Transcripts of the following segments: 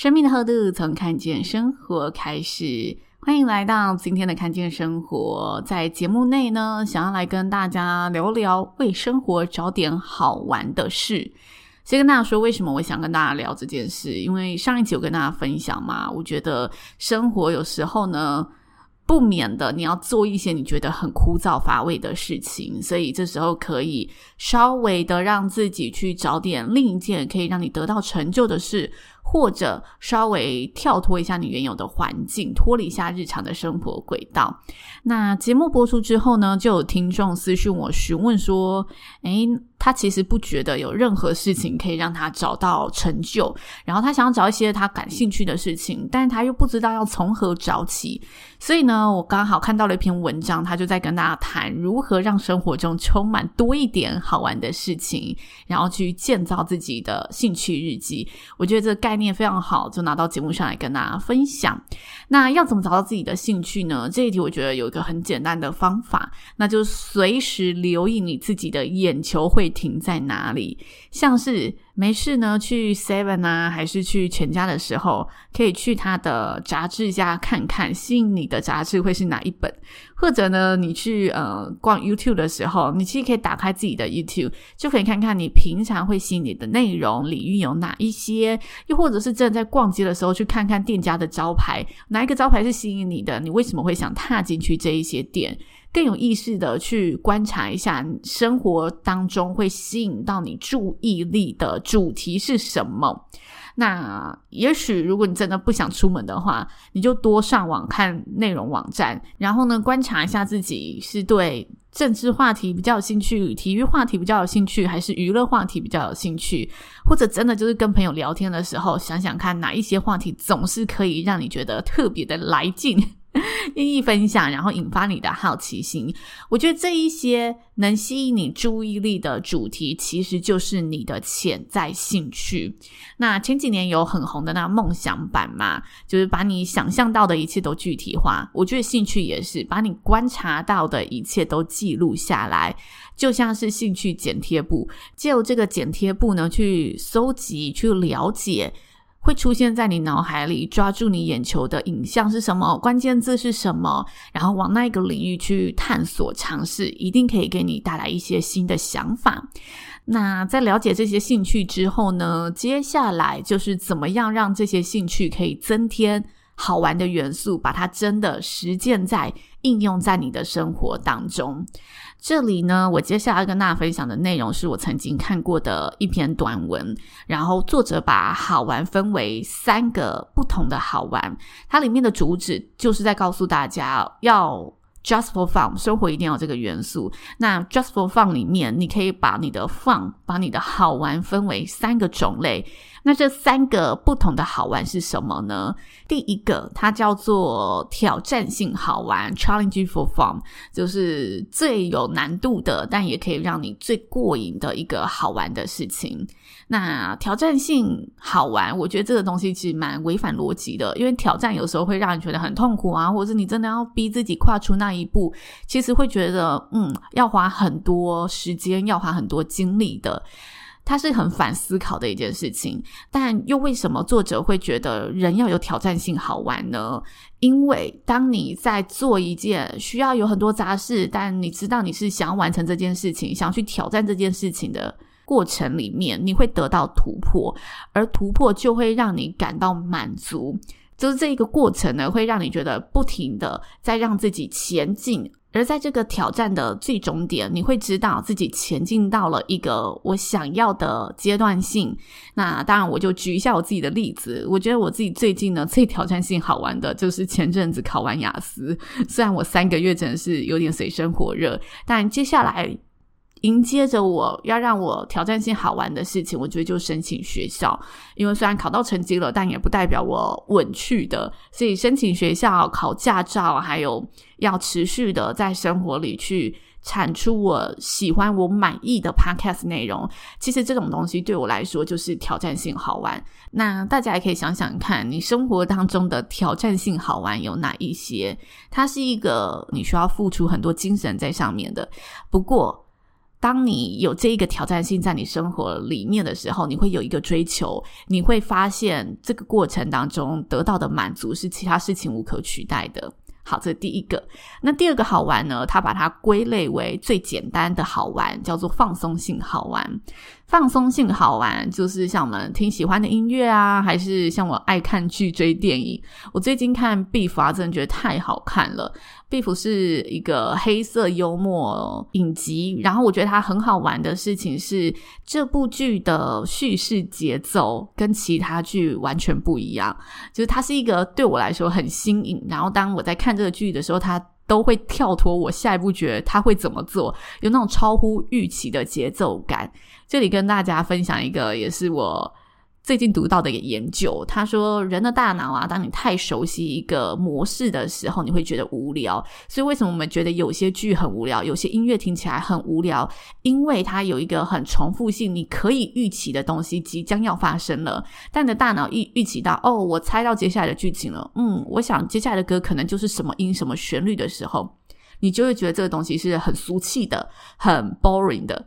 生命的厚度从看见生活开始，欢迎来到今天的看见生活。在节目内呢，想要来跟大家聊聊为生活找点好玩的事。先跟大家说，为什么我想跟大家聊这件事？因为上一集有跟大家分享嘛，我觉得生活有时候呢，不免的你要做一些你觉得很枯燥乏味的事情，所以这时候可以稍微的让自己去找点另一件可以让你得到成就的事。或者稍微跳脱一下你原有的环境，脱离一下日常的生活轨道。那节目播出之后呢，就有听众私讯我询问说：“诶，他其实不觉得有任何事情可以让他找到成就，然后他想要找一些他感兴趣的事情，但是他又不知道要从何找起。所以呢，我刚好看到了一篇文章，他就在跟大家谈如何让生活中充满多一点好玩的事情，然后去建造自己的兴趣日记。我觉得这概念非常好，就拿到节目上来跟大家分享。那要怎么找到自己的兴趣呢？这一题我觉得有一个很简单的方法，那就随时留意你自己的眼球会停在哪里，像是。没事呢，去 Seven 啊，还是去全家的时候，可以去他的杂志家看看，吸引你的杂志会是哪一本？或者呢，你去呃逛 YouTube 的时候，你其实可以打开自己的 YouTube，就可以看看你平常会吸引你的内容领域有哪一些。又或者是正在逛街的时候，去看看店家的招牌，哪一个招牌是吸引你的？你为什么会想踏进去这一些店？更有意识的去观察一下生活当中会吸引到你注意力的主题是什么。那也许如果你真的不想出门的话，你就多上网看内容网站，然后呢，观察一下自己是对政治话题比较有兴趣、体育话题比较有兴趣，还是娱乐话题比较有兴趣，或者真的就是跟朋友聊天的时候，想想看哪一些话题总是可以让你觉得特别的来劲。愿意分享，然后引发你的好奇心。我觉得这一些能吸引你注意力的主题，其实就是你的潜在兴趣。那前几年有很红的那梦想版嘛，就是把你想象到的一切都具体化。我觉得兴趣也是把你观察到的一切都记录下来，就像是兴趣剪贴簿，借这个剪贴簿呢，去搜集、去了解。会出现在你脑海里，抓住你眼球的影像是什么？关键字是什么？然后往那一个领域去探索尝试，一定可以给你带来一些新的想法。那在了解这些兴趣之后呢，接下来就是怎么样让这些兴趣可以增添好玩的元素，把它真的实践在应用在你的生活当中。这里呢，我接下来跟大家分享的内容是我曾经看过的一篇短文，然后作者把好玩分为三个不同的好玩，它里面的主旨就是在告诉大家要 just for fun，生活一定要这个元素。那 just for fun 里面，你可以把你的 fun，把你的好玩分为三个种类。那这三个不同的好玩是什么呢？第一个，它叫做挑战性好玩 （challenge for fun），就是最有难度的，但也可以让你最过瘾的一个好玩的事情。那挑战性好玩，我觉得这个东西其实蛮违反逻辑的，因为挑战有时候会让你觉得很痛苦啊，或者是你真的要逼自己跨出那一步，其实会觉得嗯，要花很多时间，要花很多精力的。它是很反思考的一件事情，但又为什么作者会觉得人要有挑战性好玩呢？因为当你在做一件需要有很多杂事，但你知道你是想要完成这件事情，想去挑战这件事情的过程里面，你会得到突破，而突破就会让你感到满足。就是这一个过程呢，会让你觉得不停的在让自己前进，而在这个挑战的最终点，你会知道自己前进到了一个我想要的阶段性。那当然，我就举一下我自己的例子，我觉得我自己最近呢最挑战性好玩的就是前阵子考完雅思，虽然我三个月真的是有点水深火热，但接下来。迎接着我要让我挑战性好玩的事情，我觉得就申请学校。因为虽然考到成绩了，但也不代表我稳去的。所以申请学校、考驾照，还有要持续的在生活里去产出我喜欢、我满意的 podcast 内容。其实这种东西对我来说就是挑战性好玩。那大家也可以想想看，你生活当中的挑战性好玩有哪一些？它是一个你需要付出很多精神在上面的。不过，当你有这一个挑战性在你生活里面的时候，你会有一个追求，你会发现这个过程当中得到的满足是其他事情无可取代的。好，这是第一个。那第二个好玩呢？他把它归类为最简单的好玩，叫做放松性好玩。放松性好玩，就是像我们听喜欢的音乐啊，还是像我爱看剧、追电影。我最近看《Beef》啊，真的觉得太好看了。《Beef》是一个黑色幽默影集，然后我觉得它很好玩的事情是，这部剧的叙事节奏跟其他剧完全不一样。就是它是一个对我来说很新颖，然后当我在看这个剧的时候，它都会跳脱我下一步觉得他会怎么做，有那种超乎预期的节奏感。这里跟大家分享一个，也是我最近读到的一个研究。他说，人的大脑啊，当你太熟悉一个模式的时候，你会觉得无聊。所以为什么我们觉得有些剧很无聊，有些音乐听起来很无聊？因为它有一个很重复性，你可以预期的东西即将要发生了。但你的大脑预预期到，哦，我猜到接下来的剧情了。嗯，我想接下来的歌可能就是什么音、什么旋律的时候，你就会觉得这个东西是很俗气的、很 boring 的。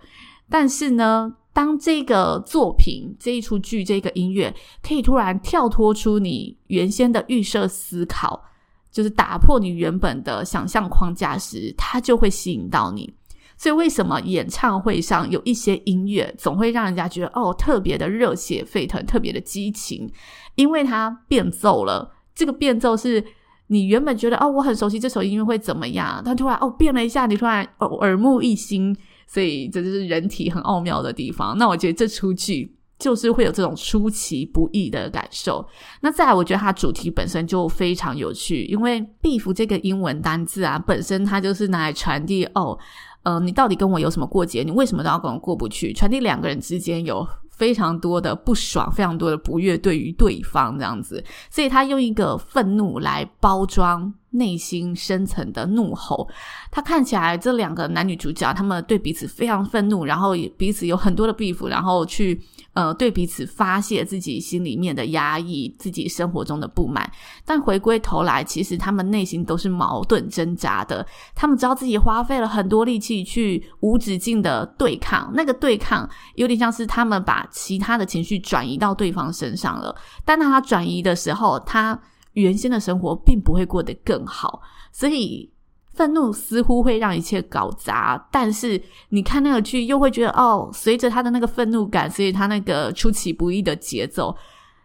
但是呢，当这个作品、这一出剧、这个音乐可以突然跳脱出你原先的预设思考，就是打破你原本的想象框架时，它就会吸引到你。所以，为什么演唱会上有一些音乐总会让人家觉得哦，特别的热血沸腾、特别的激情？因为它变奏了。这个变奏是你原本觉得哦，我很熟悉这首音乐会怎么样，但突然哦变了一下，你突然耳目一新。所以这就是人体很奥妙的地方。那我觉得这出剧就是会有这种出其不意的感受。那再来，我觉得它主题本身就非常有趣，因为 “beef” 这个英文单字啊，本身它就是拿来传递哦，呃，你到底跟我有什么过节？你为什么都要跟我过不去？传递两个人之间有非常多的不爽，非常多的不悦对于对方这样子。所以他用一个愤怒来包装。内心深层的怒吼，他看起来这两个男女主角，他们对彼此非常愤怒，然后也彼此有很多的 beef，然后去呃对彼此发泄自己心里面的压抑，自己生活中的不满。但回归头来，其实他们内心都是矛盾挣扎的。他们知道自己花费了很多力气去无止境的对抗，那个对抗有点像是他们把把其他的情绪转移到对方身上了。但当他转移的时候，他。原先的生活并不会过得更好，所以愤怒似乎会让一切搞砸。但是你看那个剧，又会觉得哦，随着他的那个愤怒感，所以他那个出其不意的节奏，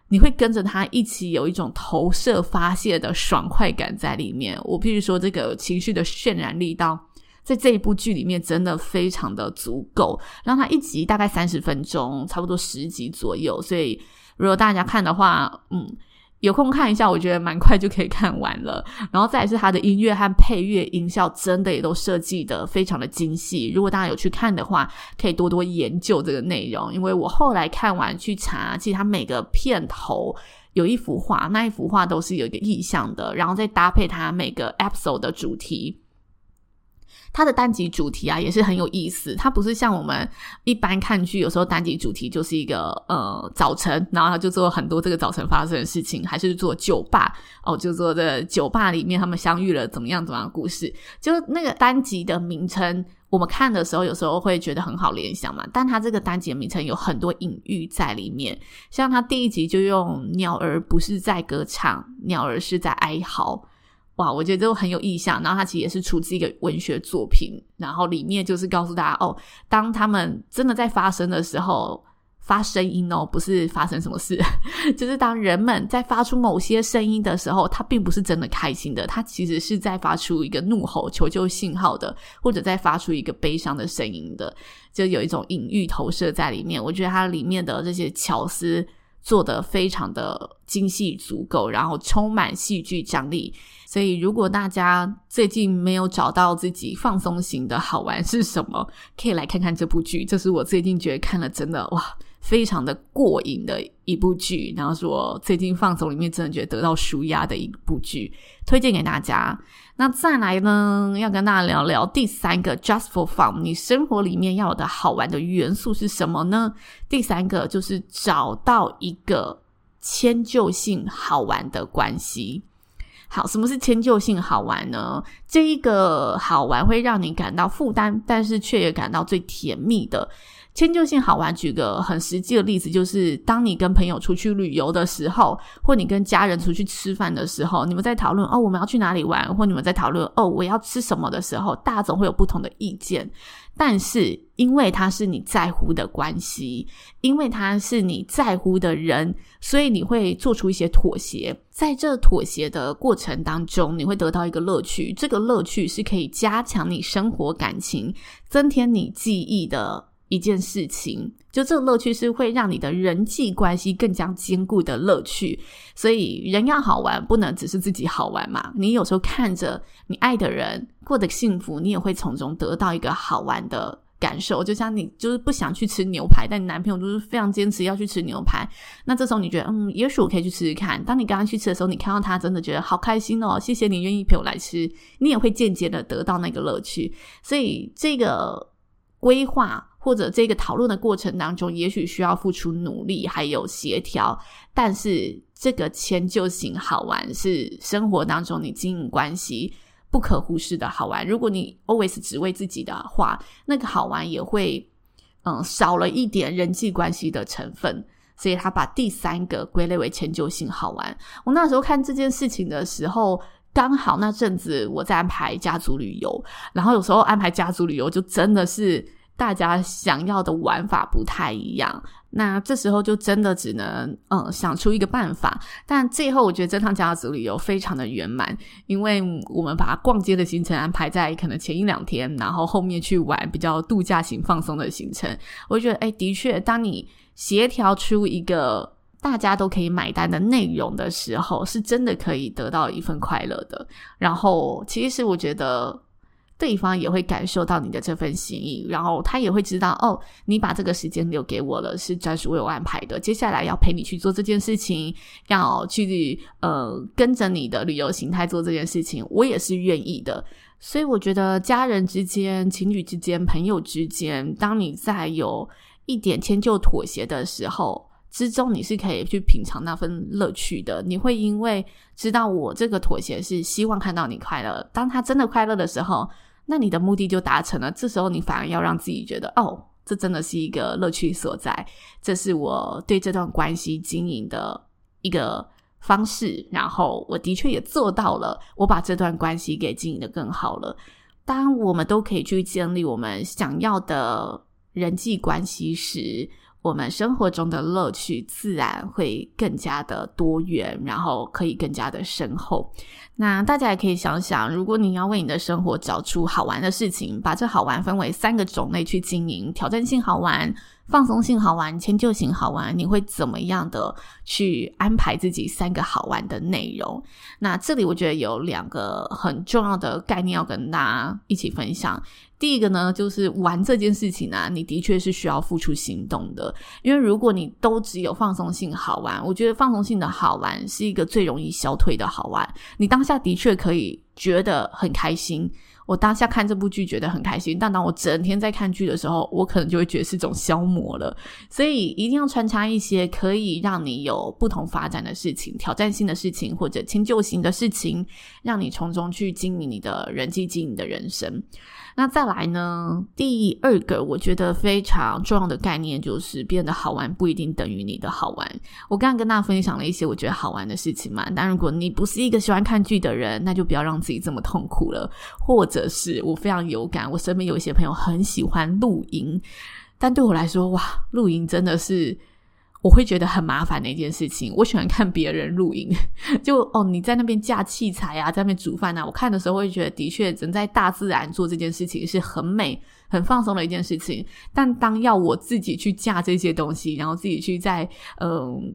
你会跟着他一起有一种投射发泄的爽快感在里面。我必须说，这个情绪的渲染力道在这一部剧里面真的非常的足够。让他一集大概三十分钟，差不多十集左右，所以如果大家看的话，嗯。有空看一下，我觉得蛮快就可以看完了。然后再是它的音乐和配乐音效，真的也都设计得非常的精细。如果大家有去看的话，可以多多研究这个内容。因为我后来看完去查，其实它每个片头有一幅画，那一幅画都是有一个意象的，然后再搭配它每个 episode 的主题。它的单集主题啊也是很有意思，它不是像我们一般看剧，有时候单集主题就是一个呃早晨，然后他就做很多这个早晨发生的事情，还是做酒吧哦，就做这酒吧里面他们相遇了怎么样怎么样的故事，就那个单集的名称，我们看的时候有时候会觉得很好联想嘛，但它这个单集的名称有很多隐喻在里面，像它第一集就用鸟儿不是在歌唱，鸟儿是在哀嚎。哇，我觉得都很有意象。然后它其实也是出自一个文学作品，然后里面就是告诉大家哦，当他们真的在发生的时候，发声音哦，不是发生什么事，就是当人们在发出某些声音的时候，他并不是真的开心的，他其实是在发出一个怒吼、求救信号的，或者在发出一个悲伤的声音的，就有一种隐喻投射在里面。我觉得它里面的这些巧思做的非常的精细足够，然后充满戏剧张力。所以，如果大家最近没有找到自己放松型的好玩是什么，可以来看看这部剧。这是我最近觉得看了真的哇。非常的过瘾的一部剧，然后是我最近放松里面真的觉得得到舒压的一部剧，推荐给大家。那再来呢，要跟大家聊聊第三个，just for fun，你生活里面要的好玩的元素是什么呢？第三个就是找到一个迁就性好玩的关系。好，什么是迁就性好玩呢？这一个好玩会让你感到负担，但是却也感到最甜蜜的。迁就性好玩，举个很实际的例子，就是当你跟朋友出去旅游的时候，或你跟家人出去吃饭的时候，你们在讨论哦，我们要去哪里玩，或你们在讨论哦，我要吃什么的时候，大家总会有不同的意见。但是因为他是你在乎的关系，因为他是你在乎的人，所以你会做出一些妥协。在这妥协的过程当中，你会得到一个乐趣，这个乐趣是可以加强你生活感情、增添你记忆的。一件事情，就这个乐趣是会让你的人际关系更加坚固的乐趣。所以人要好玩，不能只是自己好玩嘛。你有时候看着你爱的人过得幸福，你也会从中得到一个好玩的感受。就像你就是不想去吃牛排，但你男朋友就是非常坚持要去吃牛排，那这时候你觉得嗯，也许我可以去试试看。当你刚刚去吃的时候，你看到他真的觉得好开心哦，谢谢你愿意陪我来吃，你也会间接的得到那个乐趣。所以这个规划。或者这个讨论的过程当中，也许需要付出努力，还有协调，但是这个迁就型好玩是生活当中你经营关系不可忽视的好玩。如果你 always 只为自己的话，那个好玩也会嗯少了一点人际关系的成分。所以他把第三个归类为迁就性好玩。我那时候看这件事情的时候，刚好那阵子我在安排家族旅游，然后有时候安排家族旅游就真的是。大家想要的玩法不太一样，那这时候就真的只能嗯想出一个办法。但最后我觉得这趟家族旅游非常的圆满，因为我们把逛街的行程安排在可能前一两天，然后后面去玩比较度假型放松的行程。我觉得哎，的确，当你协调出一个大家都可以买单的内容的时候，是真的可以得到一份快乐的。然后，其实我觉得。对方也会感受到你的这份心意，然后他也会知道哦，你把这个时间留给我了，是专属为我安排的。接下来要陪你去做这件事情，要去呃跟着你的旅游形态做这件事情，我也是愿意的。所以我觉得家人之间、情侣之间、朋友之间，当你在有一点迁就妥协的时候之中，你是可以去品尝那份乐趣的。你会因为知道我这个妥协是希望看到你快乐，当他真的快乐的时候。那你的目的就达成了，这时候你反而要让自己觉得，哦，这真的是一个乐趣所在，这是我对这段关系经营的一个方式，然后我的确也做到了，我把这段关系给经营得更好了。当我们都可以去建立我们想要的人际关系时，我们生活中的乐趣自然会更加的多元，然后可以更加的深厚。那大家也可以想想，如果你要为你的生活找出好玩的事情，把这好玩分为三个种类去经营：挑战性好玩。放松性好玩，迁就型好玩，你会怎么样的去安排自己三个好玩的内容？那这里我觉得有两个很重要的概念要跟大家一起分享。第一个呢，就是玩这件事情、啊，你的确是需要付出行动的，因为如果你都只有放松性好玩，我觉得放松性的好玩是一个最容易消退的好玩。你当下的确可以觉得很开心。我当下看这部剧觉得很开心，但当我整天在看剧的时候，我可能就会觉得是一种消磨了。所以一定要穿插一些可以让你有不同发展的事情、挑战性的事情或者迁就型的事情，让你从中去经营你的人际、经营的人生。那再来呢？第二个我觉得非常重要的概念就是，变得好玩不一定等于你的好玩。我刚刚跟大家分享了一些我觉得好玩的事情嘛，但如果你不是一个喜欢看剧的人，那就不要让自己这么痛苦了。或者是我非常有感，我身边有一些朋友很喜欢露营。但对我来说，哇，露营真的是。我会觉得很麻烦的一件事情。我喜欢看别人露营，就哦，你在那边架器材啊，在那边煮饭啊。我看的时候会觉得，的确，人在大自然做这件事情是很美、很放松的一件事情。但当要我自己去架这些东西，然后自己去在嗯、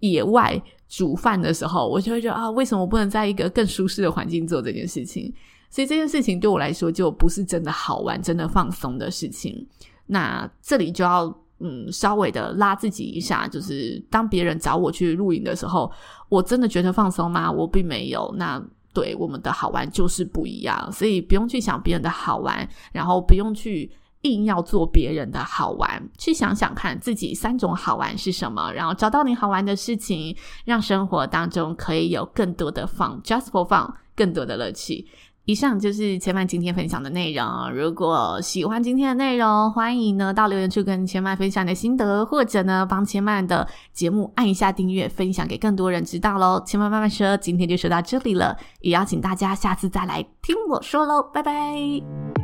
野外煮饭的时候，我就会觉得啊，为什么我不能在一个更舒适的环境做这件事情？所以这件事情对我来说就不是真的好玩、真的放松的事情。那这里就要。嗯，稍微的拉自己一下，就是当别人找我去露营的时候，我真的觉得放松吗？我并没有。那对我们的好玩就是不一样，所以不用去想别人的好玩，然后不用去硬要做别人的好玩，去想想看自己三种好玩是什么，然后找到你好玩的事情，让生活当中可以有更多的放，just for fun，更多的乐趣。以上就是千曼今天分享的内容。如果喜欢今天的内容，欢迎呢到留言处跟千曼分享你的心得，或者呢帮千曼的节目按一下订阅，分享给更多人知道喽。千曼慢慢说，今天就说到这里了，也邀请大家下次再来听我说喽，拜拜。